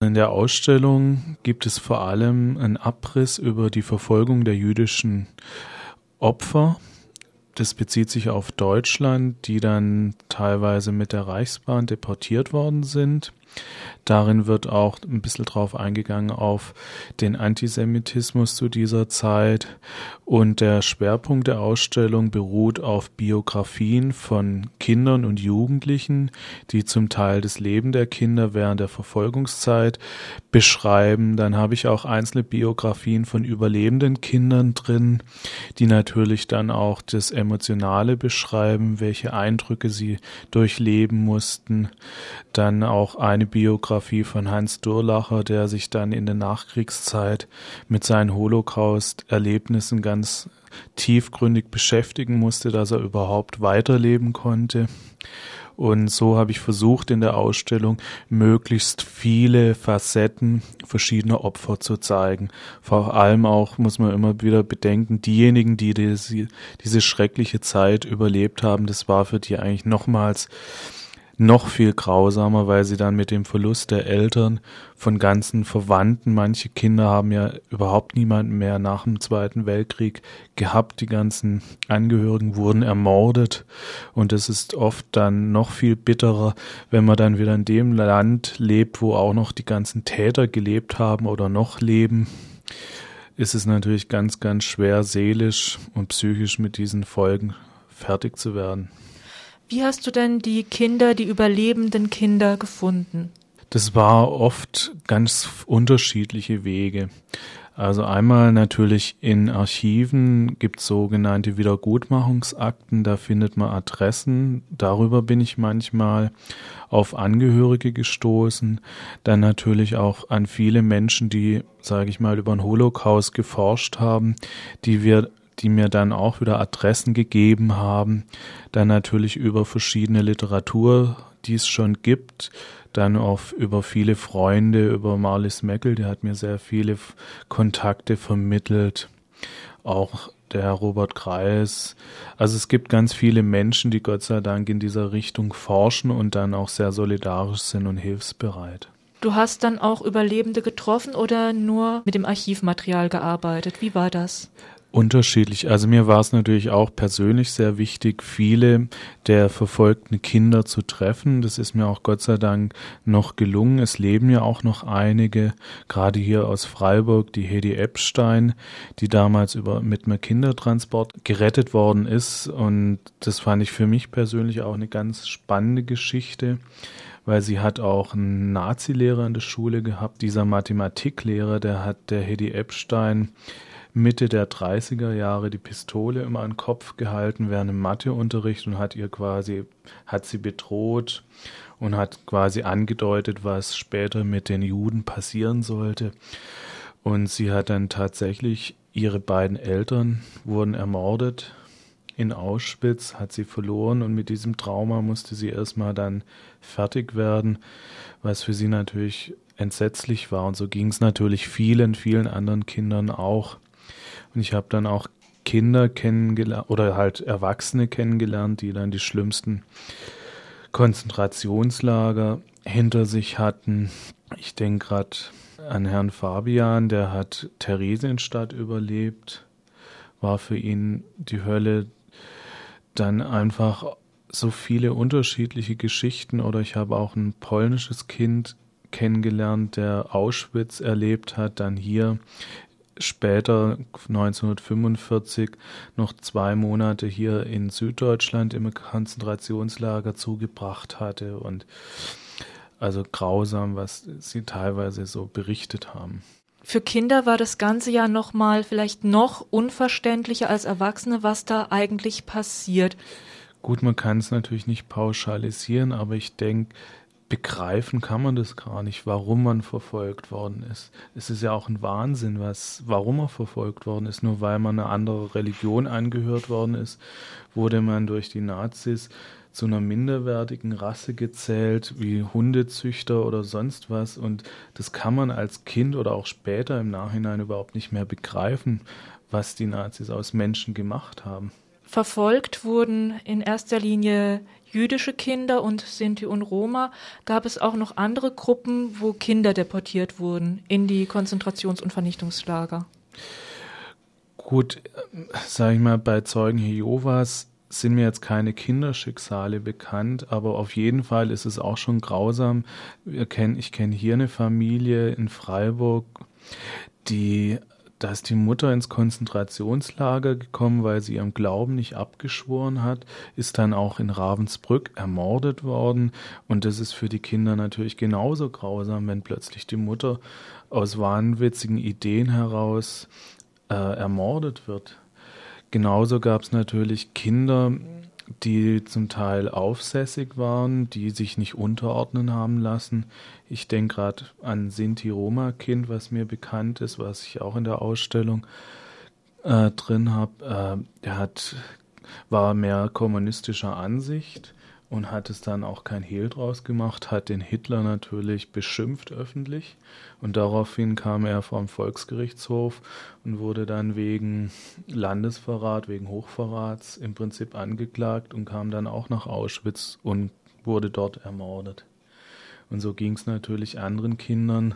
In der Ausstellung gibt es vor allem einen Abriss über die Verfolgung der jüdischen Opfer. Das bezieht sich auf Deutschland, die dann teilweise mit der Reichsbahn deportiert worden sind. Darin wird auch ein bisschen drauf eingegangen auf den Antisemitismus zu dieser Zeit und der Schwerpunkt der Ausstellung beruht auf Biografien von Kindern und Jugendlichen, die zum Teil das Leben der Kinder während der Verfolgungszeit beschreiben. Dann habe ich auch einzelne Biografien von überlebenden Kindern drin, die natürlich dann auch das Emotionale beschreiben, welche Eindrücke sie durchleben mussten. Dann auch eine Biografie von Hans Durlacher, der sich dann in der Nachkriegszeit mit seinen Holocaust-Erlebnissen ganz tiefgründig beschäftigen musste, dass er überhaupt weiterleben konnte. Und so habe ich versucht, in der Ausstellung möglichst viele Facetten verschiedener Opfer zu zeigen. Vor allem auch, muss man immer wieder bedenken, diejenigen, die diese, diese schreckliche Zeit überlebt haben, das war für die eigentlich nochmals noch viel grausamer, weil sie dann mit dem Verlust der Eltern von ganzen Verwandten, manche Kinder haben ja überhaupt niemanden mehr nach dem Zweiten Weltkrieg gehabt, die ganzen Angehörigen wurden ermordet und es ist oft dann noch viel bitterer, wenn man dann wieder in dem Land lebt, wo auch noch die ganzen Täter gelebt haben oder noch leben ist es natürlich ganz, ganz schwer, seelisch und psychisch mit diesen Folgen fertig zu werden. Wie hast du denn die Kinder, die überlebenden Kinder gefunden? Das war oft ganz unterschiedliche Wege. Also einmal natürlich in Archiven gibt es sogenannte Wiedergutmachungsakten, da findet man Adressen. Darüber bin ich manchmal auf Angehörige gestoßen. Dann natürlich auch an viele Menschen, die, sage ich mal, über den Holocaust geforscht haben, die wir die mir dann auch wieder Adressen gegeben haben. Dann natürlich über verschiedene Literatur, die es schon gibt. Dann auch über viele Freunde, über Marlis Meckel, der hat mir sehr viele Kontakte vermittelt. Auch der Robert Kreis. Also es gibt ganz viele Menschen, die Gott sei Dank in dieser Richtung forschen und dann auch sehr solidarisch sind und hilfsbereit. Du hast dann auch Überlebende getroffen oder nur mit dem Archivmaterial gearbeitet? Wie war das? Unterschiedlich. Also mir war es natürlich auch persönlich sehr wichtig, viele der verfolgten Kinder zu treffen. Das ist mir auch Gott sei Dank noch gelungen. Es leben ja auch noch einige, gerade hier aus Freiburg, die Hedi Epstein, die damals über mit einem Kindertransport gerettet worden ist. Und das fand ich für mich persönlich auch eine ganz spannende Geschichte weil sie hat auch einen Nazi-Lehrer in der Schule gehabt. Dieser Mathematiklehrer, der hat der Hedi Epstein Mitte der 30er Jahre die Pistole immer an den Kopf gehalten während dem Matheunterricht und hat ihr quasi, hat sie bedroht und hat quasi angedeutet, was später mit den Juden passieren sollte. Und sie hat dann tatsächlich, ihre beiden Eltern wurden ermordet in Auschwitz, hat sie verloren und mit diesem Trauma musste sie erstmal dann fertig werden, was für sie natürlich entsetzlich war. Und so ging es natürlich vielen, vielen anderen Kindern auch. Und ich habe dann auch Kinder kennengelernt oder halt Erwachsene kennengelernt, die dann die schlimmsten Konzentrationslager hinter sich hatten. Ich denke gerade an Herrn Fabian, der hat Theresienstadt überlebt, war für ihn die Hölle. Dann einfach so viele unterschiedliche Geschichten oder ich habe auch ein polnisches Kind kennengelernt, der Auschwitz erlebt hat, dann hier später 1945 noch zwei Monate hier in Süddeutschland im Konzentrationslager zugebracht hatte und also grausam, was sie teilweise so berichtet haben. Für Kinder war das Ganze ja noch mal vielleicht noch unverständlicher als Erwachsene, was da eigentlich passiert. Gut, man kann es natürlich nicht pauschalisieren, aber ich denke, begreifen kann man das gar nicht, warum man verfolgt worden ist. Es ist ja auch ein Wahnsinn, was, warum er verfolgt worden ist. Nur weil man einer anderen Religion angehört worden ist, wurde man durch die Nazis zu einer minderwertigen Rasse gezählt, wie Hundezüchter oder sonst was. Und das kann man als Kind oder auch später im Nachhinein überhaupt nicht mehr begreifen, was die Nazis aus Menschen gemacht haben. Verfolgt wurden in erster Linie jüdische Kinder und Sinti und Roma, gab es auch noch andere Gruppen, wo Kinder deportiert wurden in die Konzentrations- und Vernichtungslager. Gut, sage ich mal, bei Zeugen Jehovas sind mir jetzt keine Kinderschicksale bekannt, aber auf jeden Fall ist es auch schon grausam. ich kenne hier eine Familie in Freiburg, die da ist die Mutter ins Konzentrationslager gekommen, weil sie ihrem Glauben nicht abgeschworen hat, ist dann auch in Ravensbrück ermordet worden. Und das ist für die Kinder natürlich genauso grausam, wenn plötzlich die Mutter aus wahnwitzigen Ideen heraus äh, ermordet wird. Genauso gab es natürlich Kinder, die zum Teil aufsässig waren, die sich nicht unterordnen haben lassen. Ich denke gerade an Sinti-Roma-Kind, was mir bekannt ist, was ich auch in der Ausstellung äh, drin habe. Äh, der hat, war mehr kommunistischer Ansicht und hat es dann auch kein Hehl draus gemacht, hat den Hitler natürlich beschimpft öffentlich und daraufhin kam er vom Volksgerichtshof und wurde dann wegen Landesverrat, wegen Hochverrats im Prinzip angeklagt und kam dann auch nach Auschwitz und wurde dort ermordet. Und so ging es natürlich anderen Kindern,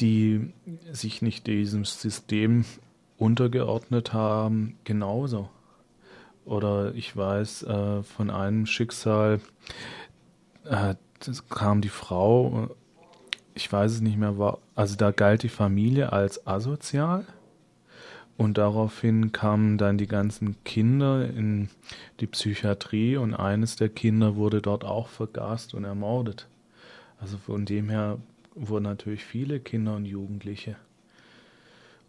die sich nicht diesem System untergeordnet haben, genauso. Oder ich weiß äh, von einem Schicksal, äh, kam die Frau, ich weiß es nicht mehr, war, also da galt die Familie als asozial. Und daraufhin kamen dann die ganzen Kinder in die Psychiatrie und eines der Kinder wurde dort auch vergast und ermordet. Also von dem her wurden natürlich viele Kinder und Jugendliche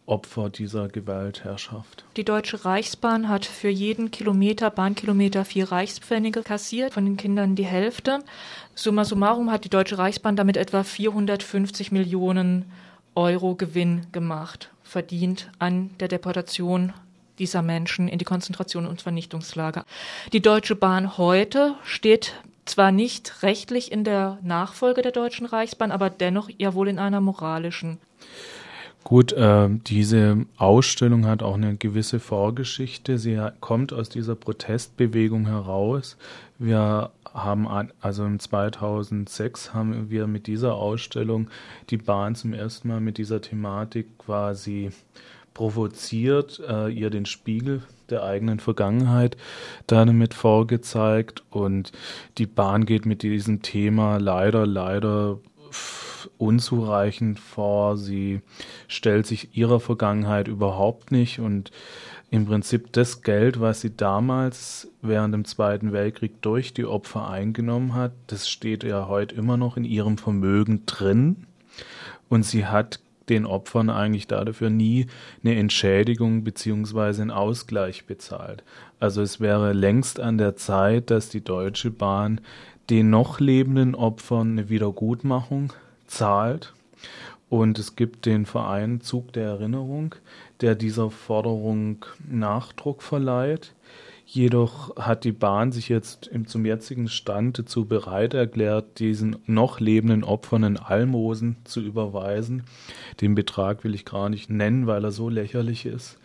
Opfer dieser Gewaltherrschaft. Die Deutsche Reichsbahn hat für jeden Kilometer, Bahnkilometer vier Reichspfennige kassiert, von den Kindern die Hälfte. Summa summarum hat die Deutsche Reichsbahn damit etwa 450 Millionen Euro Gewinn gemacht, verdient an der Deportation dieser Menschen in die Konzentration- und Vernichtungslager. Die Deutsche Bahn heute steht zwar nicht rechtlich in der Nachfolge der Deutschen Reichsbahn, aber dennoch ja wohl in einer moralischen. Gut, äh, diese Ausstellung hat auch eine gewisse Vorgeschichte. Sie kommt aus dieser Protestbewegung heraus. Wir haben, also im 2006 haben wir mit dieser Ausstellung die Bahn zum ersten Mal mit dieser Thematik quasi provoziert, äh, ihr den Spiegel der eigenen Vergangenheit damit vorgezeigt und die Bahn geht mit diesem Thema leider, leider unzureichend vor. Sie stellt sich ihrer Vergangenheit überhaupt nicht und im Prinzip das Geld, was sie damals während dem Zweiten Weltkrieg durch die Opfer eingenommen hat, das steht ja heute immer noch in ihrem Vermögen drin. Und sie hat den Opfern eigentlich dafür nie eine Entschädigung beziehungsweise einen Ausgleich bezahlt. Also es wäre längst an der Zeit, dass die Deutsche Bahn den noch lebenden Opfern eine Wiedergutmachung zahlt. Und es gibt den Verein Zug der Erinnerung, der dieser Forderung Nachdruck verleiht. Jedoch hat die Bahn sich jetzt zum jetzigen Stand dazu bereit erklärt, diesen noch lebenden Opfern in Almosen zu überweisen. Den Betrag will ich gar nicht nennen, weil er so lächerlich ist,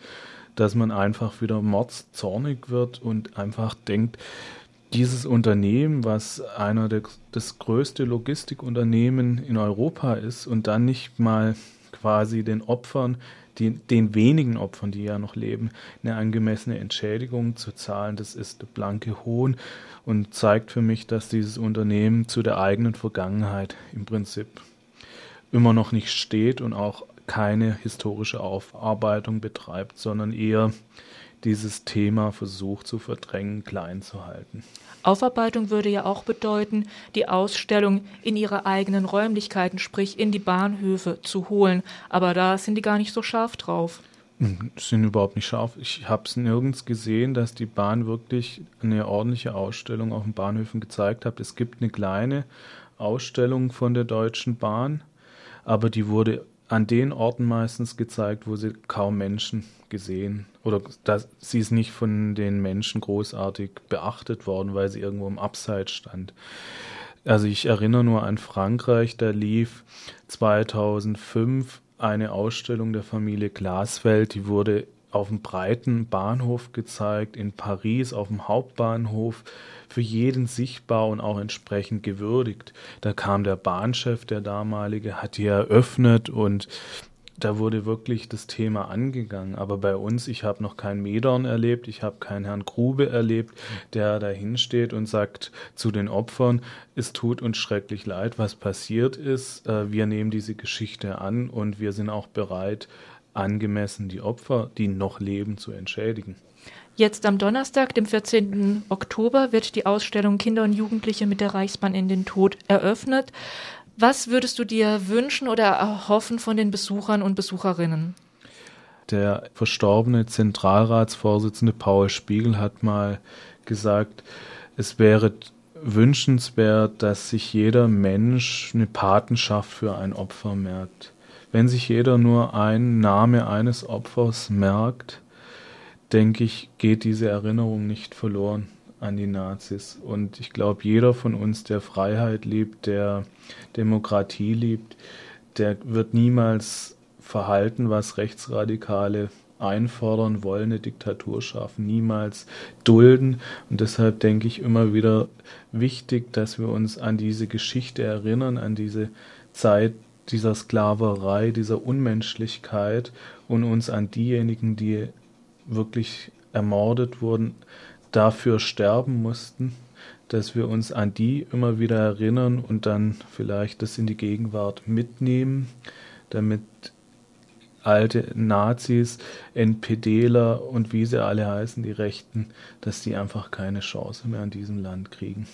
dass man einfach wieder mordszornig wird und einfach denkt, dieses Unternehmen, was einer der, das größte Logistikunternehmen in Europa ist und dann nicht mal quasi den Opfern, die, den wenigen Opfern, die ja noch leben, eine angemessene Entschädigung zu zahlen, das ist blanke Hohn und zeigt für mich, dass dieses Unternehmen zu der eigenen Vergangenheit im Prinzip immer noch nicht steht und auch keine historische Aufarbeitung betreibt, sondern eher dieses Thema versucht zu verdrängen, klein zu halten. Aufarbeitung würde ja auch bedeuten, die Ausstellung in ihre eigenen Räumlichkeiten, sprich in die Bahnhöfe zu holen. Aber da sind die gar nicht so scharf drauf. Hm, sind überhaupt nicht scharf. Ich habe es nirgends gesehen, dass die Bahn wirklich eine ordentliche Ausstellung auf den Bahnhöfen gezeigt hat. Es gibt eine kleine Ausstellung von der Deutschen Bahn, aber die wurde an den Orten meistens gezeigt, wo sie kaum Menschen gesehen oder dass sie ist nicht von den Menschen großartig beachtet worden, weil sie irgendwo im Abseits stand. Also ich erinnere nur an Frankreich, da lief 2005 eine Ausstellung der Familie Glasfeld, die wurde auf dem breiten Bahnhof gezeigt, in Paris auf dem Hauptbahnhof, für jeden sichtbar und auch entsprechend gewürdigt. Da kam der Bahnchef, der damalige, hat die eröffnet und da wurde wirklich das Thema angegangen. Aber bei uns, ich habe noch keinen Medorn erlebt, ich habe keinen Herrn Grube erlebt, der da hinsteht und sagt zu den Opfern, es tut uns schrecklich leid, was passiert ist. Äh, wir nehmen diese Geschichte an und wir sind auch bereit, angemessen die Opfer, die noch leben, zu entschädigen. Jetzt am Donnerstag, dem 14. Oktober, wird die Ausstellung Kinder und Jugendliche mit der Reichsbahn in den Tod eröffnet. Was würdest du dir wünschen oder erhoffen von den Besuchern und Besucherinnen? Der verstorbene Zentralratsvorsitzende Paul Spiegel hat mal gesagt, es wäre wünschenswert, dass sich jeder Mensch eine Patenschaft für ein Opfer merkt. Wenn sich jeder nur einen Name eines Opfers merkt, denke ich, geht diese Erinnerung nicht verloren an die Nazis. Und ich glaube, jeder von uns, der Freiheit liebt, der Demokratie liebt, der wird niemals verhalten, was Rechtsradikale einfordern wollen, eine Diktatur schaffen, niemals dulden. Und deshalb denke ich immer wieder wichtig, dass wir uns an diese Geschichte erinnern, an diese Zeit dieser Sklaverei, dieser Unmenschlichkeit und uns an diejenigen, die wirklich ermordet wurden, dafür sterben mussten, dass wir uns an die immer wieder erinnern und dann vielleicht das in die Gegenwart mitnehmen, damit alte Nazis, NPDler und wie sie alle heißen, die Rechten, dass die einfach keine Chance mehr an diesem Land kriegen.